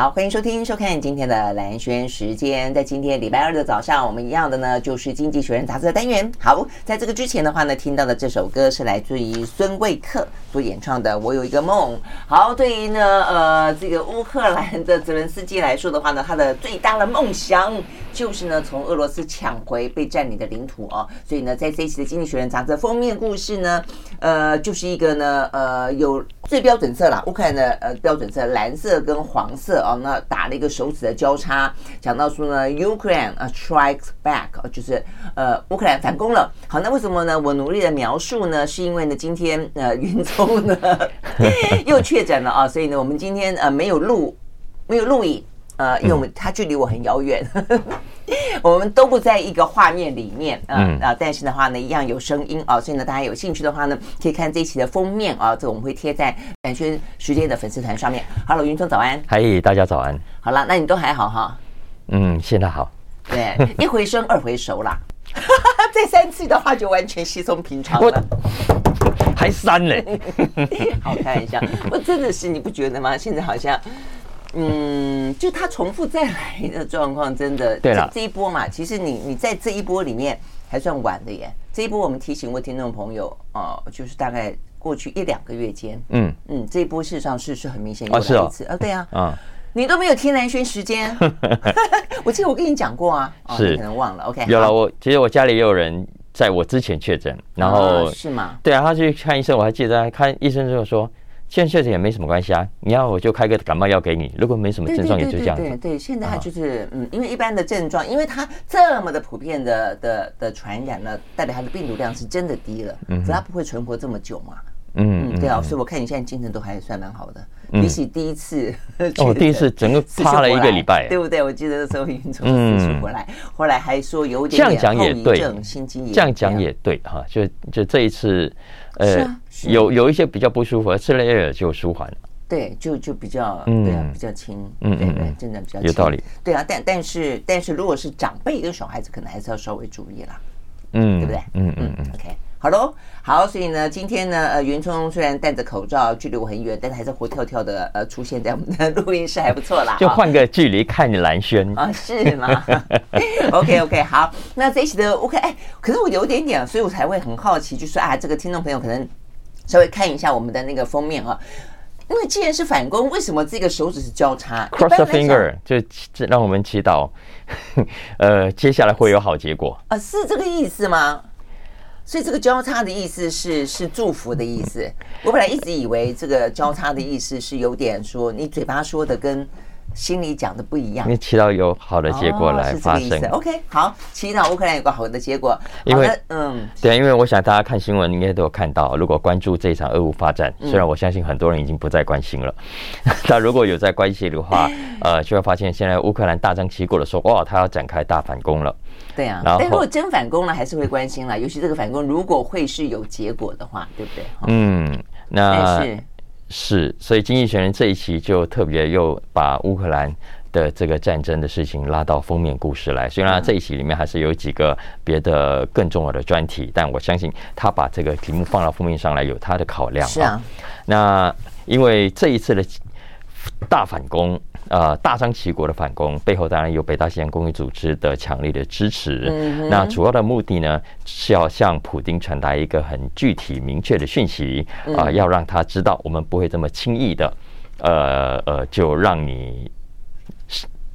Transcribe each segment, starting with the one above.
好，欢迎收听、收看今天的蓝轩时间。在今天礼拜二的早上，我们一样的呢，就是《经济学人》杂志的单元。好，在这个之前的话呢，听到的这首歌是来自于孙卫克所演唱的《我有一个梦》。好，对于呢，呃，这个乌克兰的泽伦斯基来说的话呢，他的最大的梦想就是呢，从俄罗斯抢回被占领的领土哦。所以呢，在这一期的《经济学人》杂志封面故事呢，呃，就是一个呢，呃，有最标准色啦，乌克兰的呃标准色蓝色跟黄色。哦，那打了一个手指的交叉，讲到说呢，Ukraine 啊 strikes back，就是呃乌克兰反攻了。好，那为什么呢？我努力的描述呢，是因为呢，今天呃云聪呢 又确诊了啊，所以呢，我们今天呃没有录没有录影。呃，因为我们他距离我很遥远，我们都不在一个画面里面，嗯啊，但是的话呢，一样有声音啊，所以呢，大家有兴趣的话呢，可以看这一期的封面啊，这个我们会贴在兰萱时间的粉丝团上面。Hello，云聪早安，嗨，大家早安。好了，那你都还好哈？嗯，现在好。对，一回生二回熟啦，再三次的话就完全稀松平常了。还三嘞？好，看一下，我真的是你不觉得吗？现在好像。嗯，就他重复再来的状况，真的对了。这一波嘛，其实你你在这一波里面还算晚的耶。这一波我们提醒过听众朋友啊、呃，就是大概过去一两个月间，嗯嗯，这一波事实上是是很明显有来一次啊、哦哦，对啊，啊，你都没有听蓝轩时间，我记得我跟你讲过啊，哦、是可能忘了。OK，有了，我其实我家里也有人在我之前确诊，然后、啊、是吗？对啊，他去看医生，我还记得看医生之后说。现在确实也没什么关系啊，你要我就开个感冒药给你。如果没什么症状，也就这样子。对对，对，现在就是嗯，因为一般的症状，因为它这么的普遍的的的传染呢，代表它的病毒量是真的低了，嗯，所以它不会存活这么久嘛。嗯嗯，对啊，所以我看你现在精神都还算蛮好的，比起第一次哦，第一次整个趴了一个礼拜，对不对？我记得那时候已经从四处回来，后来还说有点这样讲也对，心肌炎。这样讲也对哈，就就这一次。呃，有有一些比较不舒服，吃了药就舒缓了。对，就就比较，对啊，比较轻。嗯对对，真的比较轻。有道理。对啊，但但是但是，如果是长辈跟小孩子，可能还是要稍微注意啦。嗯，对不对？嗯嗯嗯。OK，好喽，好，所以呢，今天呢，呃，云聪虽然戴着口罩，距离我很远，但是还是活跳跳的，呃，出现在我们的录音室，还不错啦。就换个距离看蓝轩啊，是吗？OK OK，好，那这一期的 OK，哎，可是我有点点，所以我才会很好奇，就说啊，这个听众朋友可能稍微看一下我们的那个封面啊，因为既然是反攻，为什么这个手指是交叉？Cross the finger，就让我们祈祷。呃，接下来会有好结果啊？是这个意思吗？所以这个交叉的意思是是祝福的意思。我本来一直以为这个交叉的意思是有点说你嘴巴说的跟。心里讲的不一样，你祈祷有好的结果来发生。哦、OK，好，祈祷乌克兰有个好的结果。因为，嗯，对，因为我想大家看新闻应该都有看到，如果关注这场俄乌发展，虽然我相信很多人已经不再关心了，但、嗯、如果有在关心的话，呃，就会发现现在乌克兰大张旗鼓的说，哇，他要展开大反攻了。对啊，但如果真反攻了，还是会关心了，尤其这个反攻如果会是有结果的话，对不对？嗯，那。是，所以经济学人这一期就特别又把乌克兰的这个战争的事情拉到封面故事来。虽然这一期里面还是有几个别的更重要的专题，但我相信他把这个题目放到封面上来有他的考量。是啊，那因为这一次的大反攻。呃，大张旗鼓的反攻背后，当然有北大西洋公约组织的强力的支持。嗯、那主要的目的呢，是要向普京传达一个很具体、明确的讯息啊、呃，要让他知道，我们不会这么轻易的，呃呃，就让你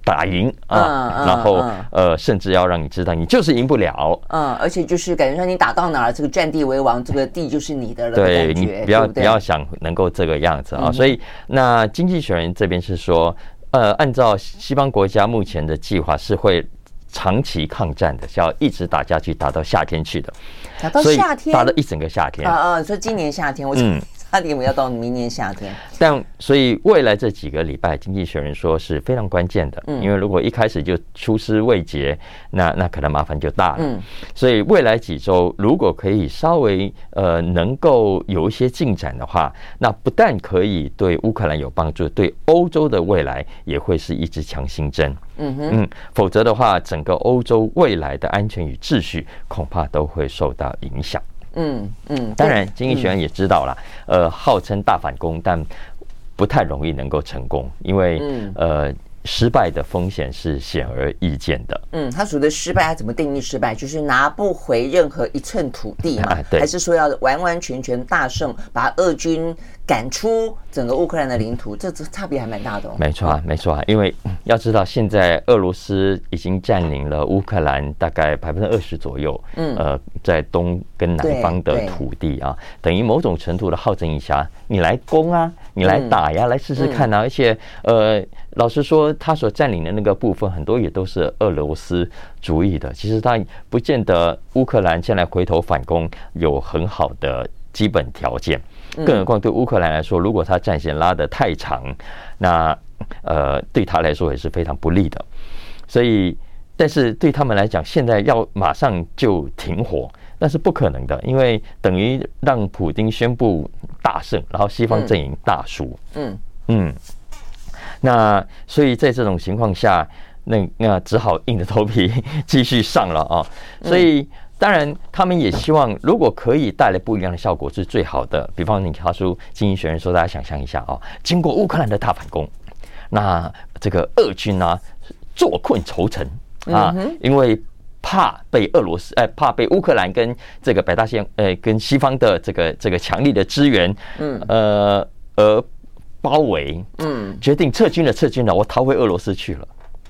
打赢啊。嗯、然后、嗯、呃，甚至要让你知道，你就是赢不了。嗯，而且就是感觉说，你打到哪儿，这个占地为王，这个地就是你的了。对，你不要不要想能够这个样子啊。嗯、所以，那经济学人这边是说。呃，按照西方国家目前的计划，是会长期抗战的，是要一直打下去，打到夏天去的。打到夏天，打了一整个夏天。啊啊，说今年夏天，我嗯，差点我要到明年夏天。但所以未来这几个礼拜，经济学人说是非常关键的，嗯，因为如果一开始就出师未捷，那那可能麻烦就大了。嗯，所以未来几周如果可以稍微呃能够有一些进展的话，那不但可以对乌克兰有帮助，对欧洲的未来也会是一支强心针。嗯哼，嗯，否则的话，整个欧洲未来的安全与秩序恐怕都会受到影响。嗯嗯，当然，经济学家也知道了，呃，号称大反攻，但不太容易能够成功，因为呃。失败的风险是显而易见的。嗯，他说的失败，他怎么定义失败？就是拿不回任何一寸土地嘛？对，还是说要完完全全大胜，把俄军赶出整个乌克兰的领土？这这差别还蛮大的哦。没错啊，没错啊，因为要知道，现在俄罗斯已经占领了乌克兰大概百分之二十左右。嗯，呃，在东跟南方的土地啊，等于某种程度的好整一下，你来攻啊，你来打呀，来试试看啊。而且，呃。老实说，他所占领的那个部分很多也都是俄罗斯主义的。其实他不见得乌克兰现在回头反攻有很好的基本条件，更何况对乌克兰来说，如果他战线拉得太长，那呃对他来说也是非常不利的。所以，但是对他们来讲，现在要马上就停火，那是不可能的，因为等于让普京宣布大胜，然后西方阵营大输。嗯嗯。那所以在这种情况下，那那只好硬着头皮 继续上了啊。所以当然他们也希望，如果可以带来不一样的效果是最好的。比方你他说，经济学人说，大家想象一下啊，经过乌克兰的大反攻，那这个俄军呢坐困愁城啊，因为怕被俄罗斯哎，怕被乌克兰跟这个北大西洋呃跟西方的这个这个强力的支援，嗯呃而。包围，嗯，决定撤军了，撤军了，我逃回俄罗斯去了，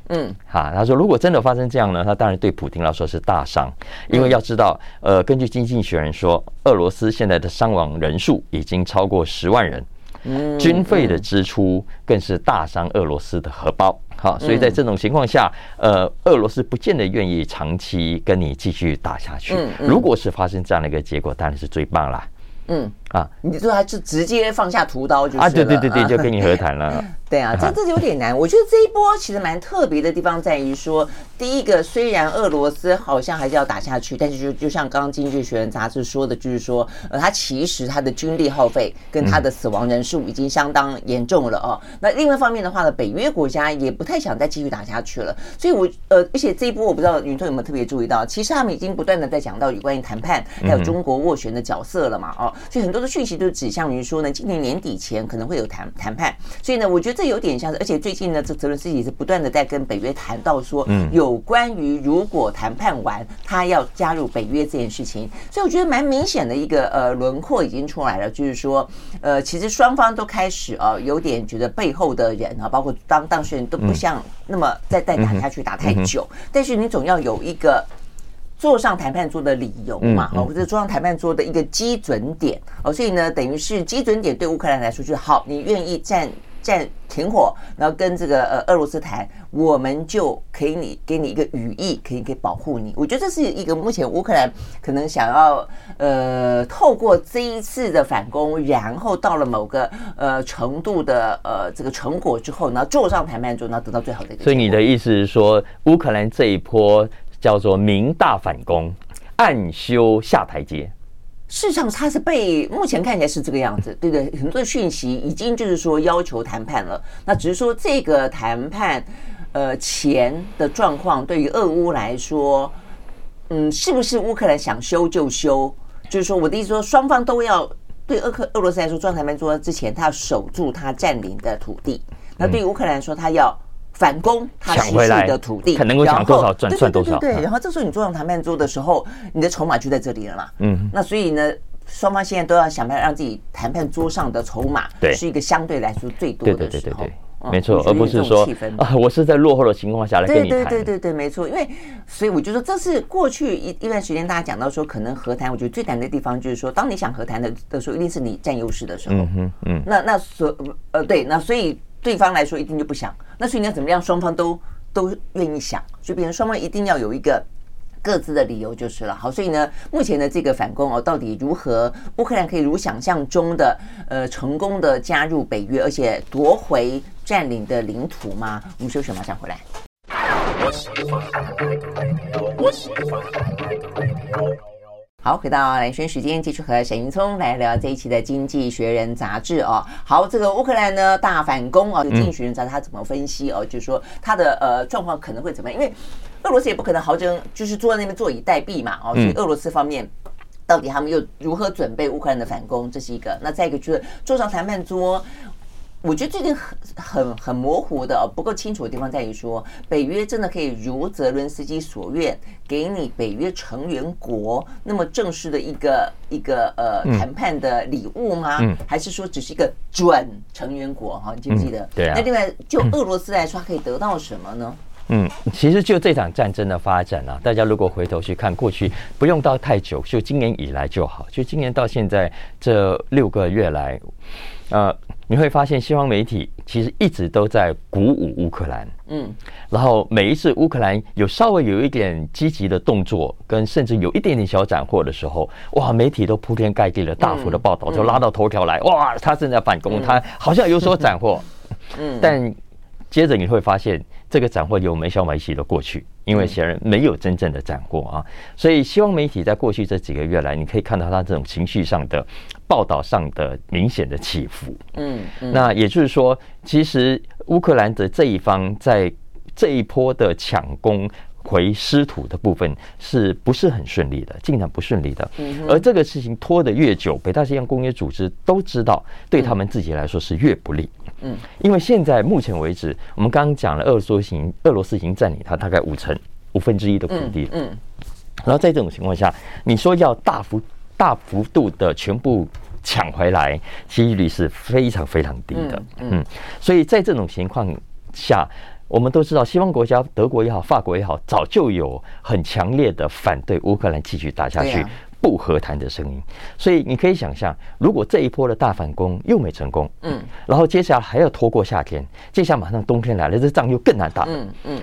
嗯，哈，他说如果真的发生这样呢，他当然对普京来说是大伤，因为要知道，呃，根据经济学人说，俄罗斯现在的伤亡人数已经超过十万人，嗯，军费的支出更是大伤俄罗斯的荷包，好，所以在这种情况下，呃，俄罗斯不见得愿意长期跟你继续打下去，如果是发生这样的一个结果，当然是最棒了。嗯啊，你就他就直接放下屠刀就啊？对对对对，就跟你和谈了。对啊，这这有点难。我觉得这一波其实蛮特别的地方在于说，第一个虽然俄罗斯好像还是要打下去，但是就就像刚刚《经济学人》杂志说的，就是说，呃，他其实他的军力耗费跟他的死亡人数已经相当严重了哦。那另外一方面的话呢，北约国家也不太想再继续打下去了。所以我呃，而且这一波我不知道云特有没有特别注意到，其实他们已经不断的在讲到有关于谈判还有中国斡旋的角色了嘛？哦。所以很多的讯息都指向于说呢，今年年底前可能会有谈谈判。所以呢，我觉得这有点像是，而且最近呢，这泽伦斯基也是不断的在跟北约谈到说，有关于如果谈判完他要加入北约这件事情。所以我觉得蛮明显的一个呃轮廓已经出来了，就是说呃，其实双方都开始啊有点觉得背后的人啊，包括当当事人都不像那么再再打下去打太久，但是你总要有一个。坐上谈判桌的理由嘛，哦或者坐上谈判桌的一个基准点哦，所以呢，等于是基准点对乌克兰来说就是好，你愿意暂暂停火，然后跟这个呃俄罗斯谈，我们就可以你给你一个语义，可以可以保护你。我觉得这是一个目前乌克兰可能想要呃透过这一次的反攻，然后到了某个呃程度的呃这个成果之后呢，坐上谈判桌，然后得到最好的一个。所以你的意思是说，乌克兰这一波。叫做明大反攻，暗修下台阶。事实上，他是被目前看起来是这个样子，对不对？很多讯息已经就是说要求谈判了。那只是说这个谈判，呃，前的状况对于俄乌来说，嗯，是不是乌克兰想修就修？就是说，我的意思说，双方都要对俄克俄罗斯来说，坐谈判桌之前，他要守住他占领的土地。那对于乌克兰来说，他要。反攻他失去的土地，看能够抢多少赚赚多少。对，然后这时候你坐上谈判桌的时候，你的筹码就在这里了嘛。嗯，那所以呢，双方现在都要想办法让自己谈判桌上的筹码是一个相对来说最多的时候。对对对对对，没错，而不是说啊，我是在落后的情况下来跟你谈。对对对对对，没错。因为所以我就说，这是过去一一段时间大家讲到说，可能和谈，我觉得最难的地方就是说，当你想和谈的的时候，一定是你占优势的时候。嗯嗯嗯。那那所呃对，那所以。对方来说一定就不想，那所以你要怎么样？双方都都愿意想，就变成双方一定要有一个各自的理由就是了。好，所以呢，目前的这个反攻哦，到底如何？乌克兰可以如想象中的呃成功的加入北约，而且夺回占领的领土吗？我们休息，马上回来。好，回到蓝轩时间，继续和沈云聪来聊这一期的《经济学人》杂志哦。好，这个乌克兰呢大反攻哦，《经济学人》杂志他怎么分析哦？就是说他的呃状况可能会怎么样？因为俄罗斯也不可能好整，就是坐在那边坐以待毙嘛哦。所以俄罗斯方面到底他们又如何准备乌克兰的反攻？这是一个。那再一个就是坐上谈判桌。我觉得最近很很很模糊的、哦、不够清楚的地方在于说，北约真的可以如泽伦斯基所愿，给你北约成员国那么正式的一个一个呃谈判的礼物吗？嗯、还是说只是一个准成员国？哈，你记不记得？嗯、对啊。那另外，就俄罗斯来说，它可以得到什么呢？嗯，其实就这场战争的发展啊，大家如果回头去看过去，不用到太久，就今年以来就好。就今年到现在这六个月来，呃。你会发现，西方媒体其实一直都在鼓舞乌克兰，嗯，然后每一次乌克兰有稍微有一点积极的动作，跟甚至有一点点小斩获的时候，哇，媒体都铺天盖地的大幅的报道，就拉到头条来，哇，他正在反攻，他好像有所斩获，嗯，但接着你会发现，这个斩获有没消没息的过去。因为显然没有真正的斩获啊，所以西方媒体在过去这几个月来，你可以看到他这种情绪上的报道上的明显的起伏。嗯，那也就是说，其实乌克兰的这一方在这一波的抢攻回失土的部分，是不是很顺利的？进展不顺利的。而这个事情拖得越久，北大西洋公约组织都知道，对他们自己来说是越不利。嗯，因为现在目前为止，我们刚刚讲了，俄罗斯行俄罗斯已经占领它大概五成五分之一的土地。嗯，然后在这种情况下，你说要大幅大幅度的全部抢回来，几率是非常非常低的。嗯，所以在这种情况下，我们都知道，西方国家德国也好，法国也好，早就有很强烈的反对乌克兰继续打下去。不和谈的声音，所以你可以想象，如果这一波的大反攻又没成功，嗯，然后接下来还要拖过夏天，接下来马上冬天来了，这仗又更难打，嗯嗯。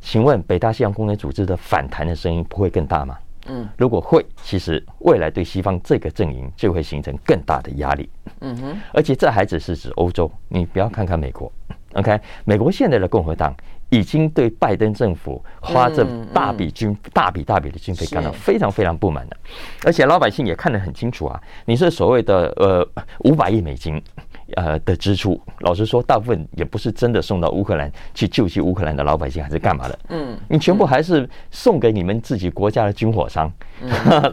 请问北大西洋公约组织的反弹的声音不会更大吗？嗯，如果会，其实未来对西方这个阵营就会形成更大的压力，嗯哼。而且这还只是指欧洲，你不要看看美国，OK？美国现在的共和党。已经对拜登政府花这大笔军、大笔大笔的军费感到非常非常不满的，而且老百姓也看得很清楚啊，你是所谓的呃五百亿美金呃的支出，老实说，大部分也不是真的送到乌克兰去救济乌克兰的老百姓，还是干嘛的？嗯，你全部还是送给你们自己国家的军火商，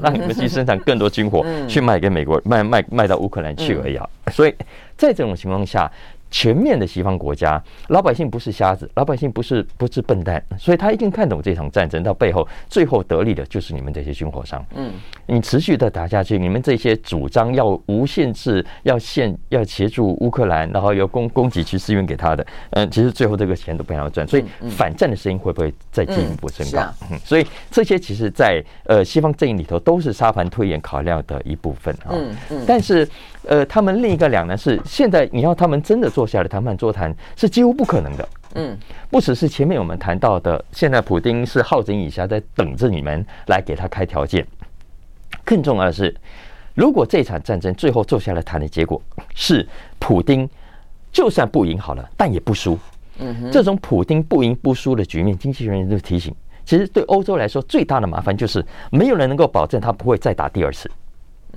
让你们去生产更多军火，去卖给美国，卖卖卖到乌克兰去而已啊。所以在这种情况下。全面的西方国家，老百姓不是瞎子，老百姓不是不是笨蛋，所以他一定看懂这场战争到背后，最后得利的就是你们这些军火商。嗯，你持续的打下去，你们这些主张要无限制、要限、要协助乌克兰，然后要供供给去支援给他的，嗯，其实最后这个钱都不想要赚，所以反战的声音会不会再进一步升高？嗯，所以这些其实在呃西方阵营里头都是沙盘推演考量的一部分啊。嗯嗯，但是。呃，他们另一个两难是，现在你要他们真的坐下来谈判桌谈，是几乎不可能的。嗯，不只是前面我们谈到的，现在普丁是好整以暇在等着你们来给他开条件。更重要的是，如果这场战争最后坐下来谈的结果是普丁就算不赢好了，但也不输。嗯哼，这种普丁不赢不输的局面，经济学人就提醒，其实对欧洲来说最大的麻烦就是没有人能够保证他不会再打第二次。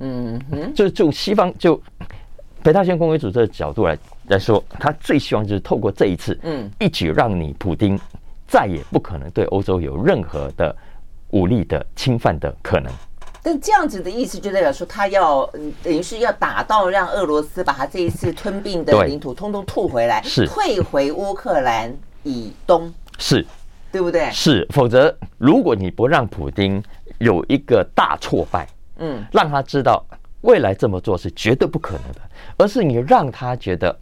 嗯哼，就就西方就北大西洋公约组织的角度来来说，他最希望就是透过这一次，嗯，一举让你普丁再也不可能对欧洲有任何的武力的侵犯的可能。但这样子的意思就代表说，他要等于是要打到让俄罗斯把他这一次吞并的领土通通吐回来，是退回乌克兰以东，是对不对？是，否则如果你不让普丁有一个大挫败。嗯，让他知道未来这么做是绝对不可能的，而是你让他觉得，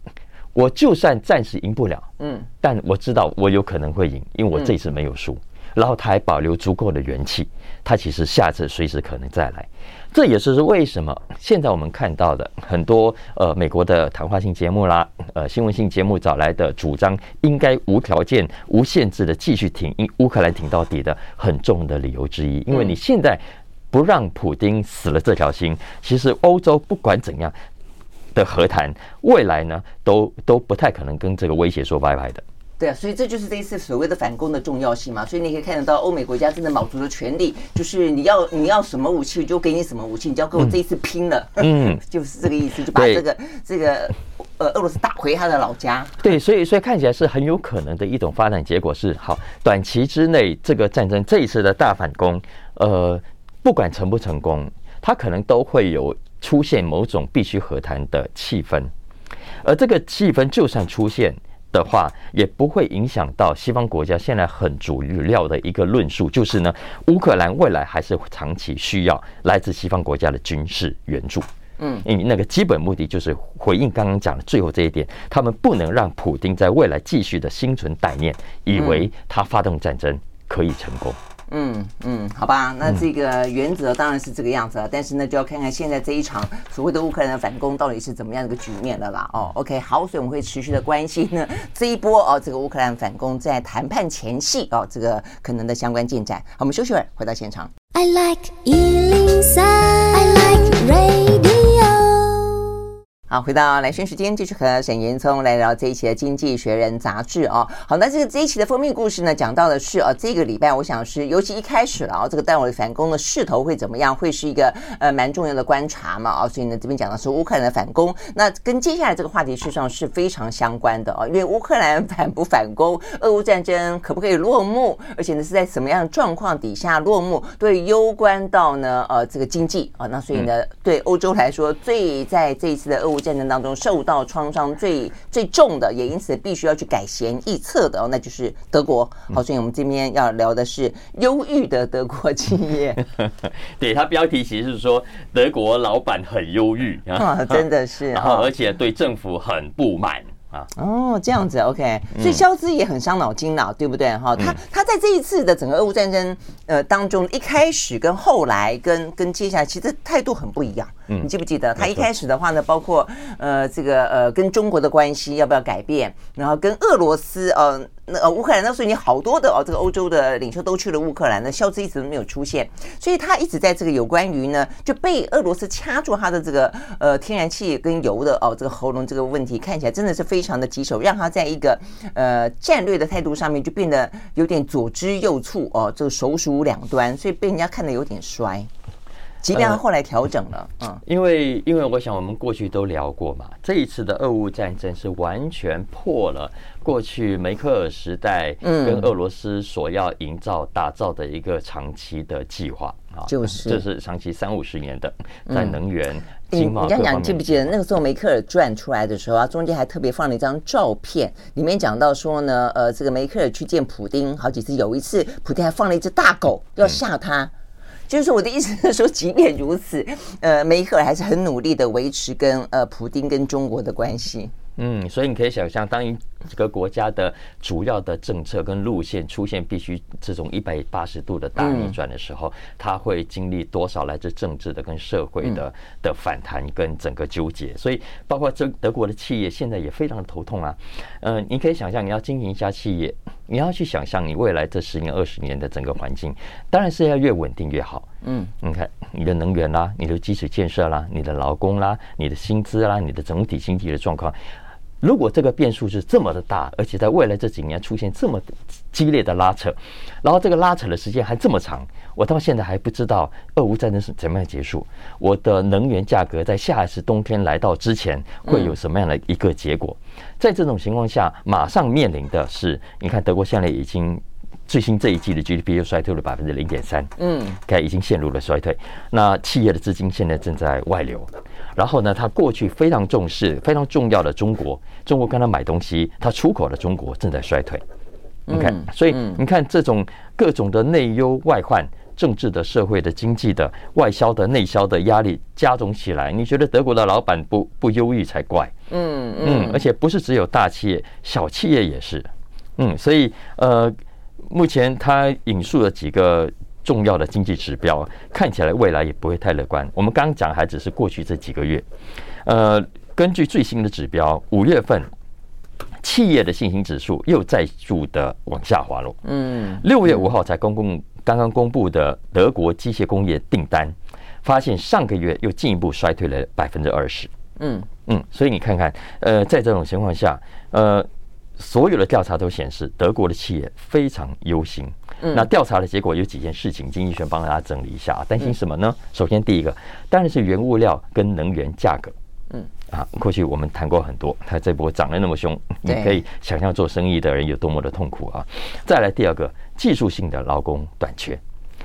我就算暂时赢不了，嗯，但我知道我有可能会赢，因为我这次没有输。然后他还保留足够的元气，他其实下次随时可能再来。这也是为什么现在我们看到的很多呃美国的谈话性节目啦，呃新闻性节目找来的主张应该无条件、无限制的继续挺乌克兰挺到底的很重的理由之一。因为你现在不让普丁死了这条心，其实欧洲不管怎样的和谈，未来呢都都不太可能跟这个威胁说拜拜的。对啊，所以这就是这一次所谓的反攻的重要性嘛。所以你可以看得到，欧美国家真的卯足了全力，就是你要你要什么武器就给你什么武器，你就要跟我这一次拼了。嗯，就是这个意思，就把这个这个呃俄罗斯打回他的老家。对，所以所以看起来是很有可能的一种发展结果是，好，短期之内这个战争这一次的大反攻，呃，不管成不成功，它可能都会有出现某种必须和谈的气氛，而这个气氛就算出现。的话，也不会影响到西方国家现在很主料的一个论述，就是呢，乌克兰未来还是长期需要来自西方国家的军事援助。嗯，因为那个基本目的就是回应刚刚讲的最后这一点，他们不能让普丁在未来继续的心存歹念，以为他发动战争可以成功。嗯嗯嗯，好吧，那这个原则当然是这个样子了，但是呢，就要看看现在这一场所谓的乌克兰的反攻到底是怎么样的一个局面了啦。哦，OK，好，所以我们会持续的关心呢这一波哦，这个乌克兰反攻在谈判前夕哦，这个可能的相关进展。好，我们休息会儿，回到现场。I like 103, I like radio 好，回到兰萱时间，继续和沈延聪来聊这一期的《经济学人》杂志哦。好，那这个这一期的封面故事呢，讲到的是哦，这个礼拜我想是，尤其一开始了啊，这个单位反攻的势头会怎么样，会是一个呃蛮重要的观察嘛啊。所以呢，这边讲的是乌克兰的反攻，那跟接下来这个话题事实上是非常相关的哦。因为乌克兰反不反攻，俄乌战争可不可以落幕，而且呢是在什么样的状况底下落幕，对攸关到呢呃这个经济啊。那所以呢，对欧洲来说，最在这一次的俄乌战争当中受到创伤最最重的，也因此必须要去改弦易策的哦，那就是德国。好，所以我们今天要聊的是忧郁的德国企业。对，它标题其实是说德国老板很忧郁 啊，真的是，然后而且对政府很不满。啊哦，这样子，OK，所以肖兹也很伤脑筋了，对不对？哈，他他在这一次的整个俄乌战争呃当中，一开始跟后来跟跟接下来，其实态度很不一样。你记不记得他一开始的话呢，包括呃这个呃跟中国的关系要不要改变，然后跟俄罗斯呃。那呃，乌克兰那时候你好多的哦，这个欧洲的领袖都去了乌克兰，那萧兹一直都没有出现，所以他一直在这个有关于呢，就被俄罗斯掐住他的这个呃天然气跟油的哦这个喉咙这个问题，看起来真的是非常的棘手，让他在一个呃战略的态度上面就变得有点左支右絀哦，这个手鼠两端，所以被人家看得有点衰。即便他后来调整了，嗯，因为因为我想我们过去都聊过嘛，这一次的俄乌战争是完全破了过去梅克尔时代跟俄罗斯所要营造打造的一个长期的计划啊，就是这是长期三五十年的在能源、经贸。你讲讲记不记得那个时候梅克尔传出来的时候啊，中间还特别放了一张照片，里面讲到说呢，呃，这个梅克尔去见普丁好几次，有一次普丁还放了一只大狗要吓他。就是，我的意思是说，即便如此，呃，梅克尔还是很努力的维持跟呃普丁跟中国的关系。嗯，所以你可以想象，当一个国家的主要的政策跟路线出现必须这种一百八十度的大逆转的时候，它会经历多少来自政治的跟社会的的反弹跟整个纠结。所以，包括这德国的企业现在也非常的头痛啊。嗯，你可以想象，你要经营一家企业，你要去想象你未来这十年、二十年的整个环境，当然是要越稳定越好。嗯，你看你的能源啦，你的基础建设啦，你的劳工啦，你的薪资啦，你的整体经济的状况。如果这个变数是这么的大，而且在未来这几年出现这么激烈的拉扯，然后这个拉扯的时间还这么长，我到现在还不知道俄乌战争是怎么样结束。我的能源价格在下一次冬天来到之前会有什么样的一个结果？在这种情况下，马上面临的是，你看德国现在已经最新这一季的 GDP 又衰退了百分之零点三，嗯，该已经陷入了衰退。那企业的资金现在正在外流。然后呢，他过去非常重视、非常重要的中国，中国跟他买东西，他出口的中国正在衰退。你看，所以你看这种各种的内忧外患、政治的、社会的、经济的、外销的、内销的压力加总起来，你觉得德国的老板不不忧郁才怪。嗯嗯，而且不是只有大企业，小企业也是。嗯，所以呃。目前他引述了几个重要的经济指标，看起来未来也不会太乐观。我们刚刚讲还只是过去这几个月，呃，根据最新的指标，五月份企业的信心指数又再度的往下滑落。嗯，六月五号才公共刚刚公布的德国机械工业订单，发现上个月又进一步衰退了百分之二十。嗯嗯，所以你看看，呃，在这种情况下，呃。所有的调查都显示，德国的企业非常忧心。嗯，那调查的结果有几件事情，经济学帮大家整理一下啊。担心什么呢？首先，第一个当然是原物料跟能源价格。嗯，啊，过去我们谈过很多，它这波涨得那么凶，你可以想象做生意的人有多么的痛苦啊。再来第二个，技术性的劳工短缺。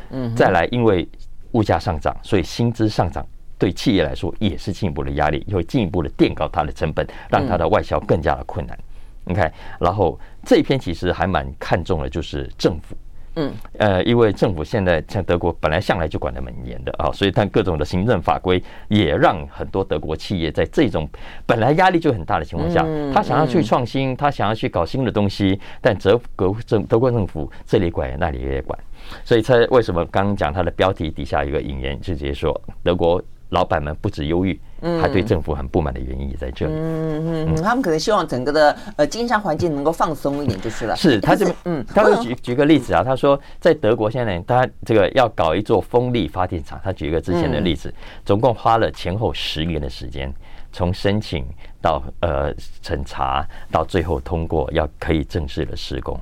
嗯，再来，因为物价上涨，所以薪资上涨对企业来说也是进一步的压力，又进一步的垫高它的成本，让它的外销更加的困难。你看，然后这一篇其实还蛮看重的，就是政府，嗯，呃，因为政府现在像德国本来向来就管得蛮严的啊，所以它各种的行政法规也让很多德国企业在这种本来压力就很大的情况下，他想要去创新，他想要去搞新的东西，但德国政德国政府这里管那里也管，所以他为什么刚刚讲他的标题底下有一个引言，就直接说德国。老板们不止忧郁，还对政府很不满的原因也在这里。嗯嗯，他们可能希望整个的呃经商环境能够放松一点就是了。是他这边，嗯，他会举举个例子啊，他说在德国现在他这个要搞一座风力发电厂，他举一个之前的例子，总共花了前后十年的时间，从申请到呃审查到最后通过，要可以正式的施工。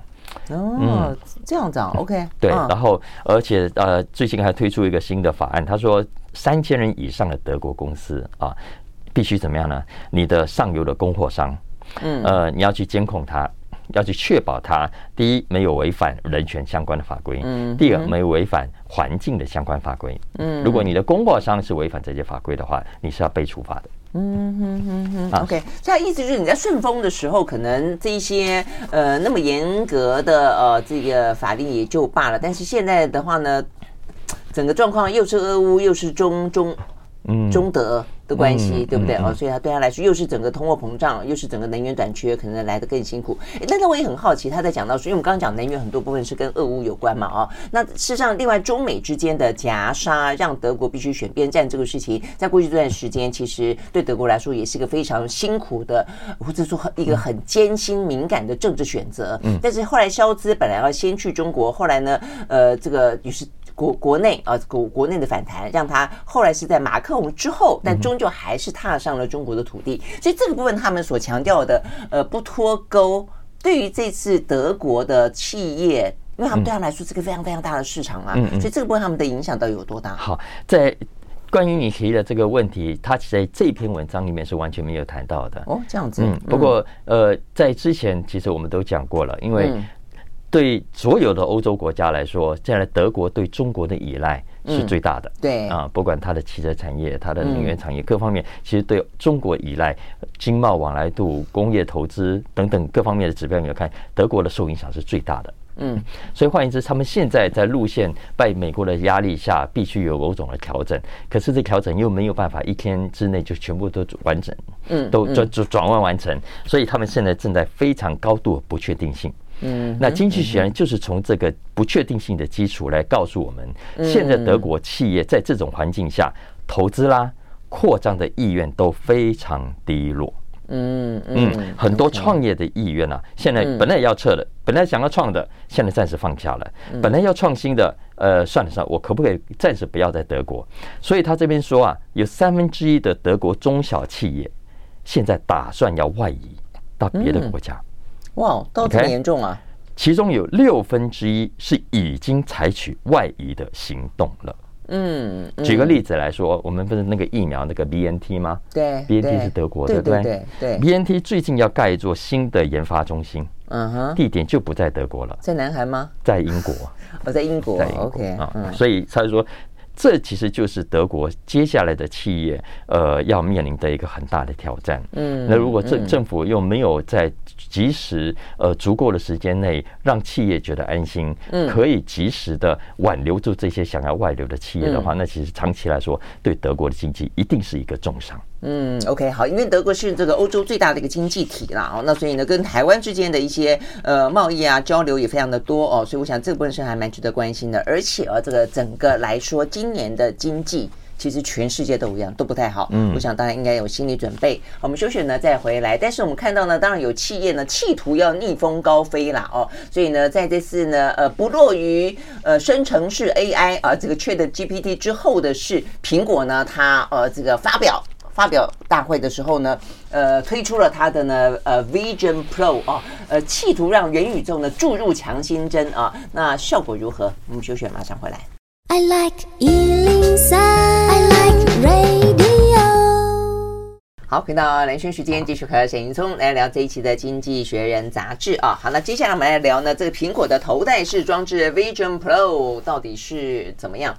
哦，这样子啊，OK。对，然后而且呃最近还推出一个新的法案，他说。三千人以上的德国公司啊，必须怎么样呢？你的上游的供货商，嗯，呃，你要去监控它，要去确保它，第一没有违反人权相关的法规，嗯，第二没有违反环境的相关法规，嗯，如果你的供货商是违反这些法规的话，你是要被处罚的，嗯哼哼哼，OK，这样意思就是你在顺风的时候，可能这一些呃那么严格的呃这个法令也就罢了，但是现在的话呢？整个状况又是俄乌，又是中中，嗯，中德。的关系对不对哦？所以他对他来说又是整个通货膨胀，又是整个能源短缺，可能来的更辛苦。但是我也很好奇，他在讲到说，因为我们刚刚讲能源很多部分是跟俄乌有关嘛哦。那事实上，另外中美之间的夹杀，让德国必须选边站这个事情，在过去这段时间，其实对德国来说也是一个非常辛苦的，或者说一个很艰辛敏感的政治选择。嗯。但是后来肖兹本来要先去中国，后来呢，呃，这个于是国国内啊国国内的反弹，让他后来是在马克龙之后，但终。究还是踏上了中国的土地，所以这个部分他们所强调的，呃，不脱钩。对于这次德国的企业，因为他们对他们来说是个非常非常大的市场啊，所以这个部分他们的影响到底有多大？好，在关于你提的这个问题，他在这篇文章里面是完全没有谈到的。哦，这样子。嗯，不过呃，在之前其实我们都讲过了，因为对所有的欧洲国家来说，现在德国对中国的依赖。是最大的，嗯、对啊，不管它的汽车产业、它的能源产业各方面，其实对中国依赖、经贸往来度、工业投资等等各方面的指标，你要看德国的受影响是最大的。嗯，所以换言之，他们现在在路线在美国的压力下，必须有某种的调整。可是这调整又没有办法一天之内就全部都完整，嗯，都转转转弯完成。所以他们现在正在非常高度的不确定性。嗯，那经济学人就是从这个不确定性的基础来告诉我们，现在德国企业在这种环境下投资啦、扩张的意愿都非常低落。嗯嗯，很多创业的意愿啊，现在本来要撤的，本来想要创的，现在暂时放下了；本来要创新的，呃，算了算了，我可不可以暂时不要在德国？所以他这边说啊，有三分之一的德国中小企业现在打算要外移到别的国家。哇，到这么严重啊！其中有六分之一是已经采取外移的行动了。嗯，举个例子来说，我们不是那个疫苗那个 BNT 吗？对，BNT 是德国的，对对对。BNT 最近要盖一座新的研发中心，嗯哼，地点就不在德国了，在南韩吗？在英国。哦，在英国。在英国。OK 啊，所以他说，这其实就是德国接下来的企业呃要面临的一个很大的挑战。嗯，那如果政政府又没有在及时呃足够的时间内让企业觉得安心，嗯，可以及时的挽留住这些想要外流的企业的话，那其实长期来说对德国的经济一定是一个重伤。嗯，OK，好，因为德国是这个欧洲最大的一个经济体啦，哦，那所以呢，跟台湾之间的一些呃贸易啊交流也非常的多哦，所以我想这部分是还蛮值得关心的，而且啊，这个整个来说，今年的经济其实全世界都一样，都不太好，嗯，我想大家应该有心理准备。我们休息呢再回来，但是我们看到呢，当然有企业呢企图要逆风高飞啦，哦，所以呢，在这次呢，呃，不落于呃生成式 AI 啊这个 ChatGPT 之后的是苹果呢，它呃这个发表。发表大会的时候呢，呃，推出了它的呢，呃，Vision Pro 啊，呃，企图让元宇宙呢注入强心针啊，那效果如何？我们休息，马上回来。I like 103, I like radio。好，回到蓝轩时间，继续和沈云聪来聊这一期的《经济学人》杂志啊。好，那接下来我们来聊呢，这个苹果的头戴式装置 Vision Pro 到底是怎么样？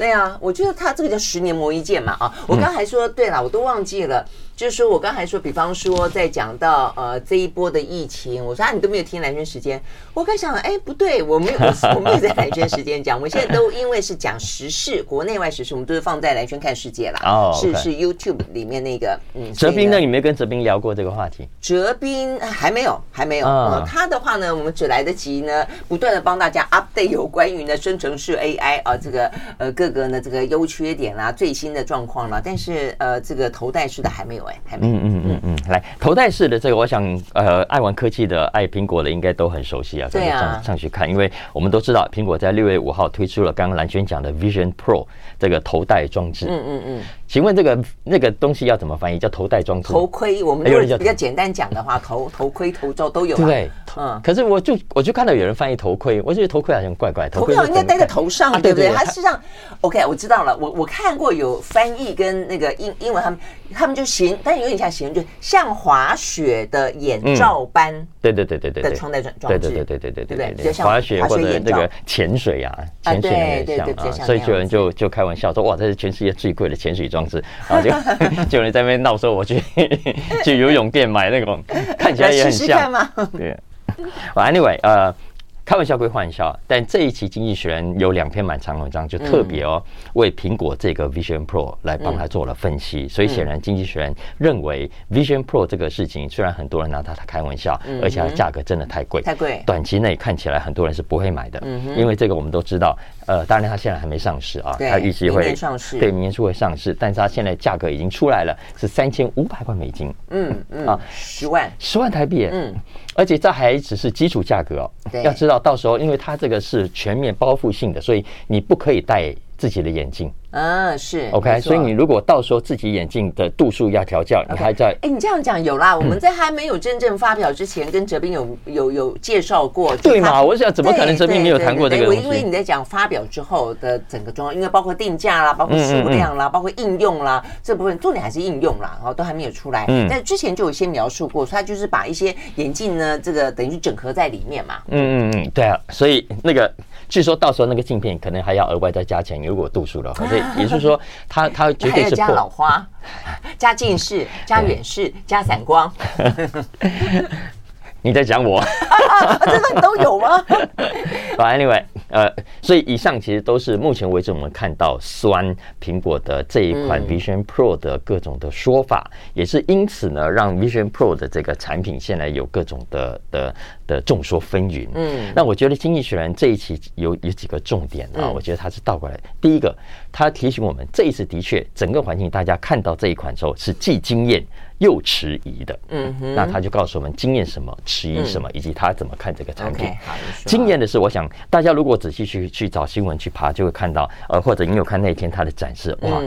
对啊，我觉得他这个叫十年磨一剑嘛啊！我刚才说对了，我都忘记了。就是说，我刚才说，比方说，在讲到呃这一波的疫情，我说啊，你都没有听蓝轩时间。我刚想，哎，不对，我没有，我没有在蓝轩时间讲。我们现在都因为是讲时事，国内外时事，我们都是放在蓝轩看世界啦。哦，是是 YouTube 里面那个嗯。哲斌，呢你没跟哲斌聊过这个话题？哲斌还没有，还没有。嗯，他的话呢，我们只来得及呢，不断的帮大家 update 有关于呢生成式 AI 啊这个呃各个呢这个优缺点啦、最新的状况啦。但是呃这个头戴式的还没有。嗯嗯嗯嗯，来头戴式的这个，我想呃，爱玩科技的、爱苹果的应该都很熟悉啊。对啊，上上去看，因为我们都知道，苹果在六月五号推出了刚刚蓝轩讲的 Vision Pro 这个头戴装置。嗯嗯嗯。请问这个那个东西要怎么翻译？叫头戴装置？头盔？我们比较简单讲的话，头头盔、头罩都有。对，嗯。可是我就我就看到有人翻译头盔，我觉得头盔好像怪怪。头盔应该戴在头上，对不对？它事实上，OK，我知道了。我我看过有翻译跟那个英英文，他们他们就形，但有点像形容，就像滑雪的眼罩般。对对对对对。的穿戴装装置。对对对对对对对。滑雪或者那个潜水啊，潜水那个像啊，所以有人就就开玩笑说，哇，这是全世界最贵的潜水装置。然后就 就有人在那边闹说，我去 去游泳店买那种，看起来也很像。对。Anyway，呃。开玩笑归玩笑，但这一期《经济学人》有两篇蛮长文章，就特别哦为苹果这个 Vision Pro 来帮他做了分析。所以显然，《经济学人》认为 Vision Pro 这个事情虽然很多人拿它开玩笑，而且它价格真的太贵，太贵。短期内看起来很多人是不会买的，因为这个我们都知道，呃，当然它现在还没上市啊，它预计会上市，对，明年初会上市，但是它现在价格已经出来了，是三千五百万美金，嗯嗯啊，十万十万台币，嗯。而且这还只是基础价格哦，要知道到时候，因为它这个是全面包覆性的，所以你不可以戴自己的眼镜。嗯，是 OK，所以你如果到时候自己眼镜的度数要调校，你还在哎，你这样讲有啦。我们在还没有真正发表之前，跟哲斌有有有介绍过，对嘛？我想怎么可能哲斌没有谈过这个？因为你在讲发表之后的整个状况，因为包括定价啦，包括数量啦，包括应用啦，这部分重点还是应用啦，然后都还没有出来。嗯，但之前就有些描述过，所以他就是把一些眼镜呢，这个等于整合在里面嘛。嗯嗯嗯，对啊，所以那个据说到时候那个镜片可能还要额外再加钱，如果度数的话，所以也就是说。它它绝对是加老花，加近视，加远视，加散光。你在讲我？真的都有吗？Anyway，呃，所以以上其实都是目前为止我们看到酸苹果的这一款 Vision Pro 的各种的说法，嗯、也是因此呢，让 Vision Pro 的这个产品现在有各种的的的众说纷纭。嗯，那我觉得经济学人这一期有有几个重点啊，嗯、我觉得它是倒过来。第一个，它提醒我们这一次的确整个环境，大家看到这一款之后是既惊艳。又迟疑的，嗯哼，那他就告诉我们经验什么，迟疑什么，以及他怎么看这个产品。经验的是，我想大家如果仔细去去找新闻去爬，就会看到，呃，或者你有看那天他的展示，哇，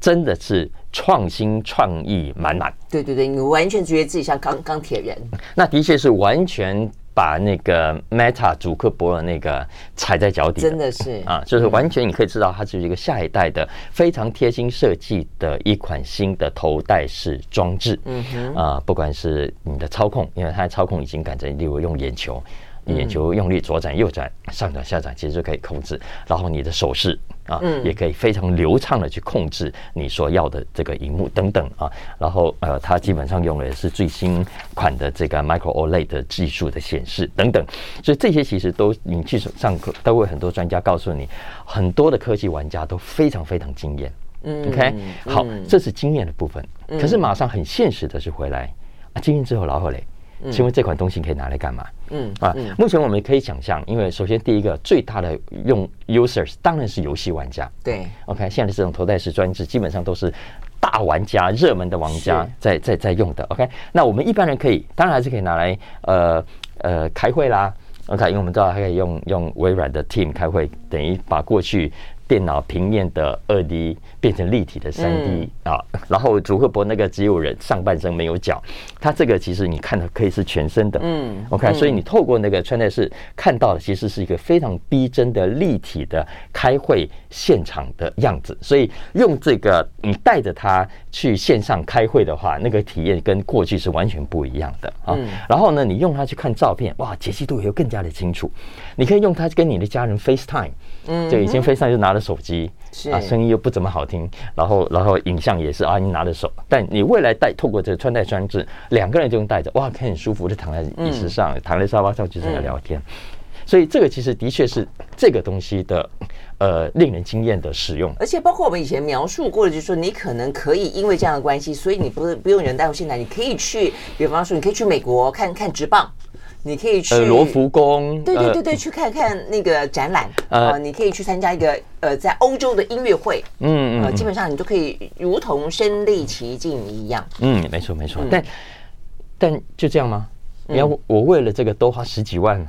真的是创新创意满满。对对对，你完全觉得自己像钢钢铁人。那的确是完全。把那个 Meta 祖克伯的那个踩在脚底，真的是啊，就是完全你可以知道，它是一个下一代的非常贴心设计的一款新的头戴式装置。嗯哼，啊，不管是你的操控，因为它的操控已经改成，例如用眼球，眼球用力左转右转、上转下转，其实就可以控制。然后你的手势啊，也可以非常流畅的去控制你所要的这个荧幕等等啊。然后呃，它基本上用的是最新款的这个 Micro OLED 的技术的显示等等，所以这些其实都你去上课都会很多专家告诉你，很多的科技玩家都非常非常惊艳。嗯，OK，好，这是经验的部分。可是马上很现实的是回来啊，经验之后，然后嘞，请问这款东西可以拿来干嘛？嗯啊，目前我们可以想象，因为首先第一个最大的用 users 当然是游戏玩家。对，OK，现在这种头戴式装置基本上都是大玩家、热门的玩家在在在用的。OK，那我们一般人可以，当然还是可以拿来呃呃开会啦。OK，因为我们知道还可以用用微软的 Team 开会，等于把过去。电脑平面的二 D 变成立体的三 D 啊，然后祖克伯那个只有人上半身没有脚，他这个其实你看的可以是全身的，嗯，OK，所以你透过那个穿戴式看到的其实是一个非常逼真的立体的开会现场的样子，所以用这个你带着它去线上开会的话，那个体验跟过去是完全不一样的啊。然后呢，你用它去看照片，哇，解析度也会更加的清楚。你可以用它跟你的家人 FaceTime。嗯，就以前飞上就拿着手机，啊，声音又不怎么好听，然后然后影像也是啊，你拿着手，但你未来带透过这个穿戴装置，两个人就能带着，哇，可以很舒服的躺在椅子上，嗯、躺在沙发上就这样聊天，所以这个其实的确是这个东西的呃令人惊艳的使用，而且包括我们以前描述过的，就是说你可能可以因为这样的关系，所以你不是不用人带，现在你可以去，比方说你可以去美国看看直棒。你可以去罗浮宫，对对对对，去看看那个展览。呃，你可以去参加一个呃，在欧洲的音乐会。嗯嗯，基本上你就可以如同身历其境一样。嗯，没错没错。但但就这样吗？你要我为了这个多花十几万？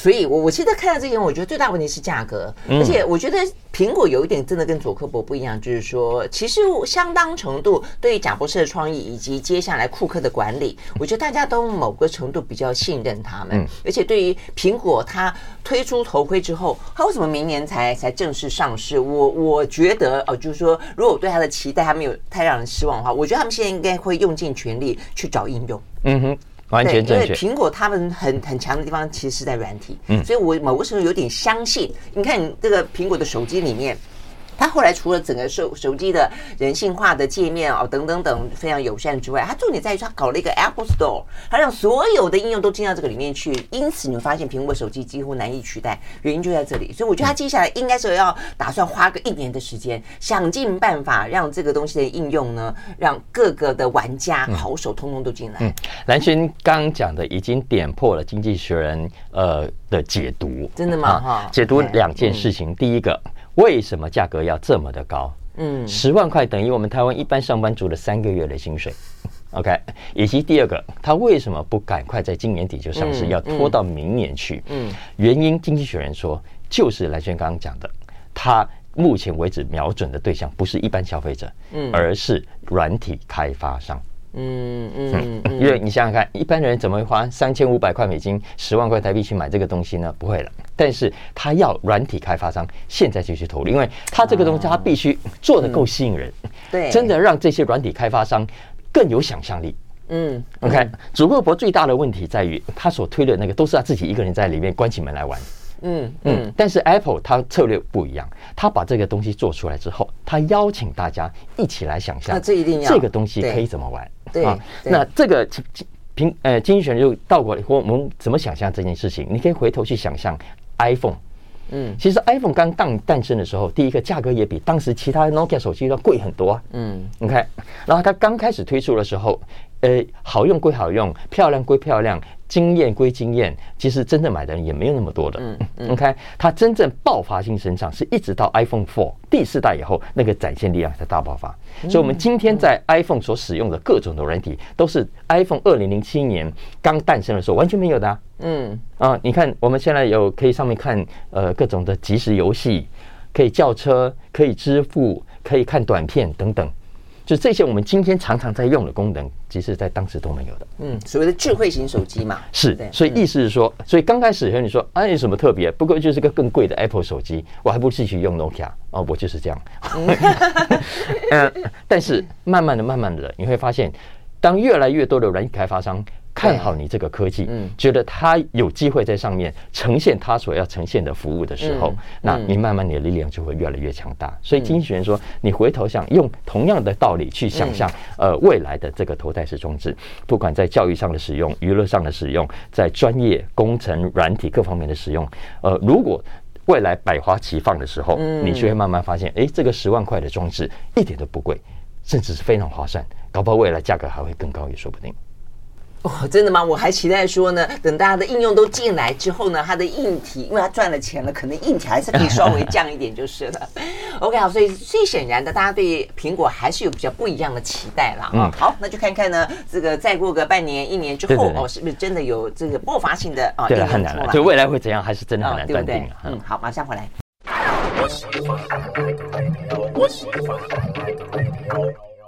所以，我我现在看到这些，我觉得最大问题是价格，而且我觉得苹果有一点真的跟佐科博不一样，就是说，其实相当程度对于贾博士的创意以及接下来库克的管理，我觉得大家都某个程度比较信任他们。而且对于苹果，它推出头盔之后，它为什么明年才才正式上市？我我觉得哦，就是说，如果我对它的期待还没有太让人失望的话，我觉得他们现在应该会用尽全力去找应用。嗯哼。完全正确。因为苹果他们很很强的地方，其实是在软体。嗯，所以我某个时候有点相信。你看，你这个苹果的手机里面。它后来除了整个手手机的人性化的界面哦等等等非常友善之外，它重点在于它搞了一个 Apple Store，它让所有的应用都进到这个里面去。因此，你会发现苹果手机几乎难以取代，原因就在这里。所以，我觉得它接下来应该是要打算花个一年的时间，想尽办法让这个东西的应用呢，让各个的玩家好手通通都进来。嗯，兰萱刚讲的已经点破了《经济学人》呃的解读，真的吗？哈、啊，解读两件事情，第一个。为什么价格要这么的高？嗯，十万块等于我们台湾一般上班族的三个月的薪水。OK，以及第二个，他为什么不赶快在今年底就上市，要拖到明年去？嗯，原因，经济学人说，就是来轩刚刚讲的，他目前为止瞄准的对象不是一般消费者，嗯，而是软体开发商。嗯嗯，因为你想想看，一般人怎么会花三千五百块美金、十万块台币去买这个东西呢？不会了。但是他要软体开发商现在就去投入，因为他这个东西他必须做的够吸引人，对，真的让这些软体开发商更有想象力。嗯，OK，祖克伯最大的问题在于他所推的那个都是他自己一个人在里面关起门来玩。嗯嗯，但是 Apple 它策略不一样，它把这个东西做出来之后，它邀请大家一起来想象，这一定要这个东西可以怎么玩。对啊，那这个平呃经济学人就倒过来，我们怎么想象这件事情？你可以回头去想象 iPhone，嗯，其实 iPhone 刚诞诞生的时候，第一个价格也比当时其他 Nokia 手机要贵很多啊，嗯，你看，然后它刚开始推出的时候，呃，好用归好用，漂亮归漂亮。经验归经验，其实真正买的人也没有那么多的。嗯嗯，OK，它真正爆发性身上是一直到 iPhone Four 第四代以后，那个展现力量才大爆发。所以，我们今天在 iPhone 所使用的各种的软体，都是 iPhone 二零零七年刚诞生的时候完全没有的。嗯啊，你看我们现在有可以上面看呃各种的即时游戏，可以叫车，可以支付，可以看短片等等。就这些，我们今天常常在用的功能，其实在当时都没有的。嗯，所谓的智慧型手机嘛，是。所以意思是说，所以刚开始和你说啊，有什么特别？不过就是个更贵的 Apple 手机，我还不如继续用 Nokia 哦，我就是这样。嗯，但是慢慢的、慢慢的，你会发现，当越来越多的软体开发商看好你这个科技，嗯，觉得它有机会在上面呈现它所要呈现的服务的时候，那你慢慢你的力量就会越来越强大。所以经济学人说，你回头想用同样的道理去想象，呃，未来的这个头戴式装置，不管在教育上的使用、娱乐上的使用、在专业工程、软体各方面的使用，呃，如果未来百花齐放的时候，你就会慢慢发现，哎，这个十万块的装置一点都不贵，甚至是非常划算，搞不好未来价格还会更高也说不定。哦，真的吗？我还期待说呢，等大家的应用都进来之后呢，它的硬体，因为它赚了钱了，可能硬体还是可以稍微降一点就是了。OK，好，所以最显然的，大家对苹果还是有比较不一样的期待啦。嗯，好，那就看看呢，这个再过个半年、一年之后，对对对哦，是不是真的有这个爆发性的啊？对，很难了。就未来会怎样，还是真的很难断定，哦，对对？嗯，好，马上回来。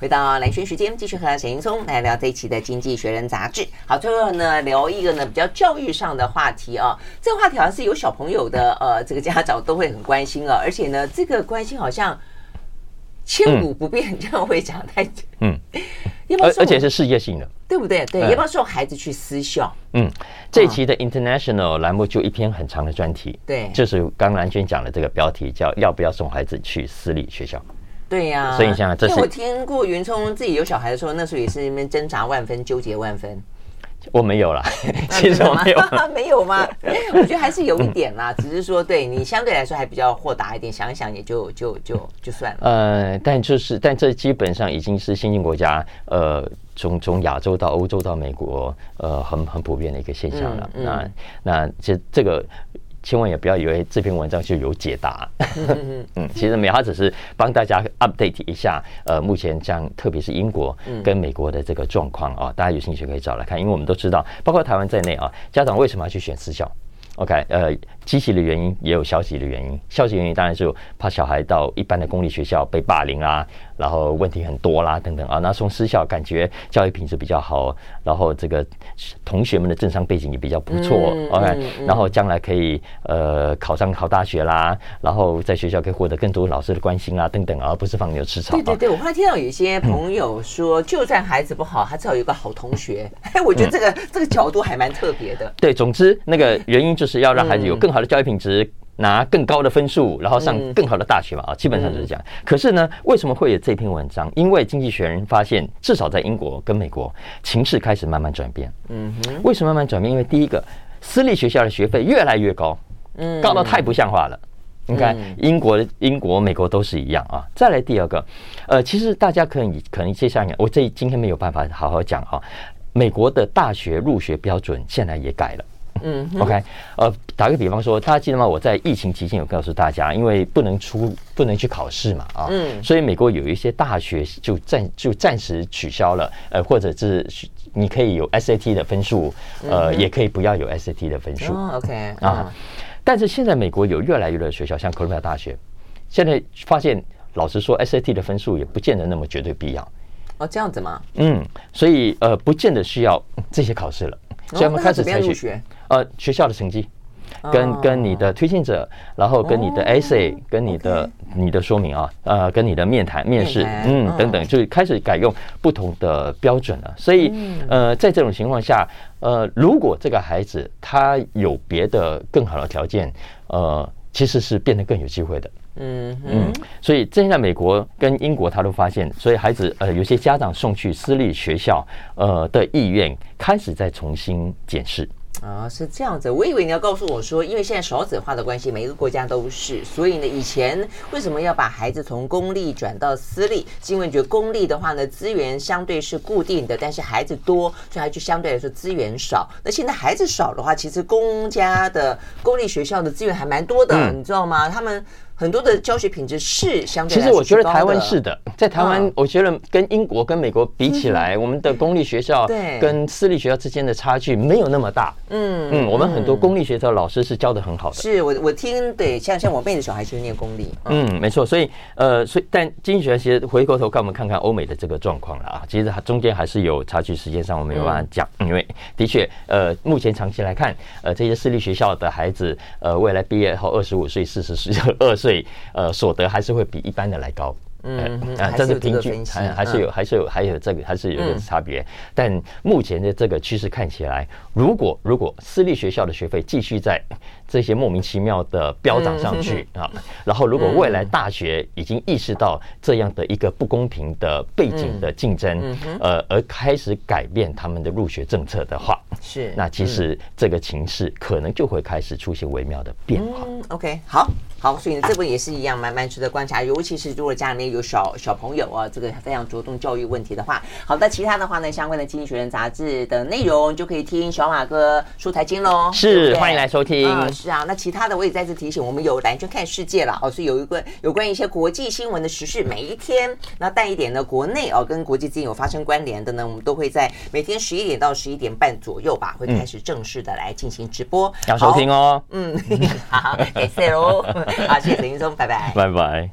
回到蓝轩时间，继续和沈云聪来聊这一期的《经济学人》杂志。好，最后呢，聊一个呢比较教育上的话题啊。这个话题好像是有小朋友的呃，这个家长都会很关心啊。而且呢，这个关心好像千古不变，这样会讲太久。嗯，而而且是世界性的，对不对？对，要不要送孩子去私校？嗯，这一期的 International 栏目就一篇很长的专题，对，就是刚蓝轩讲的这个标题叫“要不要送孩子去私立学校”。对呀、啊，所以像这是我听过云聪自己有小孩的时候，那时候也是那边挣扎万分，纠结万分。我没有啦，其实我没有，没有吗？我觉得还是有一点啦，只是说对你相对来说还比较豁达一点，想一想也就就就就算了。呃，但就是但这基本上已经是新兴国家，呃，从从亚洲到欧洲到美国，呃，很很普遍的一个现象了。嗯嗯、那那其实这个。千万也不要以为这篇文章就有解答，嗯，其实没有，他只是帮大家 update 一下，呃，目前这样，特别是英国跟美国的这个状况啊，大家有兴趣可以找来看，因为我们都知道，包括台湾在内啊，家长为什么要去选私校？OK，呃，积极的原因也有消极的原因。消极原因当然是怕小孩到一般的公立学校被霸凌啦，然后问题很多啦等等啊。那从私校感觉教育品质比较好，然后这个同学们的政商背景也比较不错。嗯、OK，、嗯、然后将来可以呃考上好大学啦，然后在学校可以获得更多老师的关心啊等等，而不是放牛吃草。对对对，我后来听到有一些朋友说，嗯、就算孩子不好，他至少有个好同学。哎，我觉得这个、嗯、这个角度还蛮特别的。对，总之那个原因就是。是要让孩子有更好的教育品质，拿更高的分数，然后上更好的大学嘛？啊，基本上就是这样。可是呢，为什么会有这篇文章？因为《经济学人》发现，至少在英国跟美国，情势开始慢慢转变。嗯哼，为什么慢慢转变？因为第一个，私立学校的学费越来越高，嗯，高到太不像话了。你看，英国、英国、美国都是一样啊。再来第二个，呃，其实大家可以可能接下来，我这今天没有办法好好讲啊。美国的大学入学标准现在也改了。嗯，OK，呃，打个比方说，大家记得吗？我在疫情期间有告诉大家，因为不能出，不能去考试嘛，啊，嗯，所以美国有一些大学就暂就暂时取消了，呃，或者是你可以有 SAT 的分数，呃，也可以不要有 SAT 的分数，OK，啊，但是现在美国有越来越多的学校，像哥伦比亚大学，现在发现，老实说，SAT 的分数也不见得那么绝对必要。哦，这样子吗？嗯，所以呃，不见得需要这些考试了。所以我们开始采取呃学校的成绩，跟跟你的推荐者，然后跟你的 essay，跟你的你的说明啊，呃，跟你的面谈面试，嗯等等，就开始改用不同的标准了。所以呃，在这种情况下，呃，如果这个孩子他有别的更好的条件，呃，其实是变得更有机会的。嗯嗯，所以现在美国跟英国他都发现，所以孩子呃有些家长送去私立学校呃的意愿开始在重新检视。啊，是这样子。我以为你要告诉我说，因为现在少子化的关系，每一个国家都是，所以呢，以前为什么要把孩子从公立转到私立？是因为觉得公立的话呢，资源相对是固定的，但是孩子多，所以还就相对来说资源少。那现在孩子少的话，其实公家的公立学校的资源还蛮多的，嗯、你知道吗？他们。很多的教学品质是相对，其实我觉得台湾是的，在台湾，我觉得跟英国跟美国比起来，我们的公立学校跟私立学校之间的差距没有那么大。嗯嗯，我们很多公立学校老师是教的很好的。是我我听对，像像我妹的小孩就是念公立。嗯，没错。所以呃，所以但经济学其实回过头看我们看看欧美的这个状况了啊，其实它中间还是有差距，时间上我没有办法讲，因为的确呃，目前长期来看，呃，这些私立学校的孩子呃，未来毕业后二十五岁、四十岁、二十岁。对，呃，所得还是会比一般的来高。嗯，啊，这是平均，还还是有，还是有，还有这个，还是有个差别。但目前的这个趋势看起来，如果如果私立学校的学费继续在这些莫名其妙的飙涨上去啊，然后如果未来大学已经意识到这样的一个不公平的背景的竞争，呃，而开始改变他们的入学政策的话，是，那其实这个情势可能就会开始出现微妙的变化。OK，好。好，所以呢，这个也是一样，蛮蛮值得观察。尤其是如果家里面有小小朋友啊，这个非常着重教育问题的话。好的，其他的话呢，相关的《经济学人》杂志的内容就可以听小马哥说财经喽。是，欢迎来收听。嗯，是啊。那其他的我也再次提醒，我们有蓝圈看世界了哦，所以有一个有关一些国际新闻的时事，每一天那带一点呢，国内哦跟国际之间有发生关联的呢，我们都会在每天十一点到十一点半左右吧，会开始正式的来进行直播。要收听哦。嗯，好，感谢喽。好，谢谢林松，拜拜，拜拜。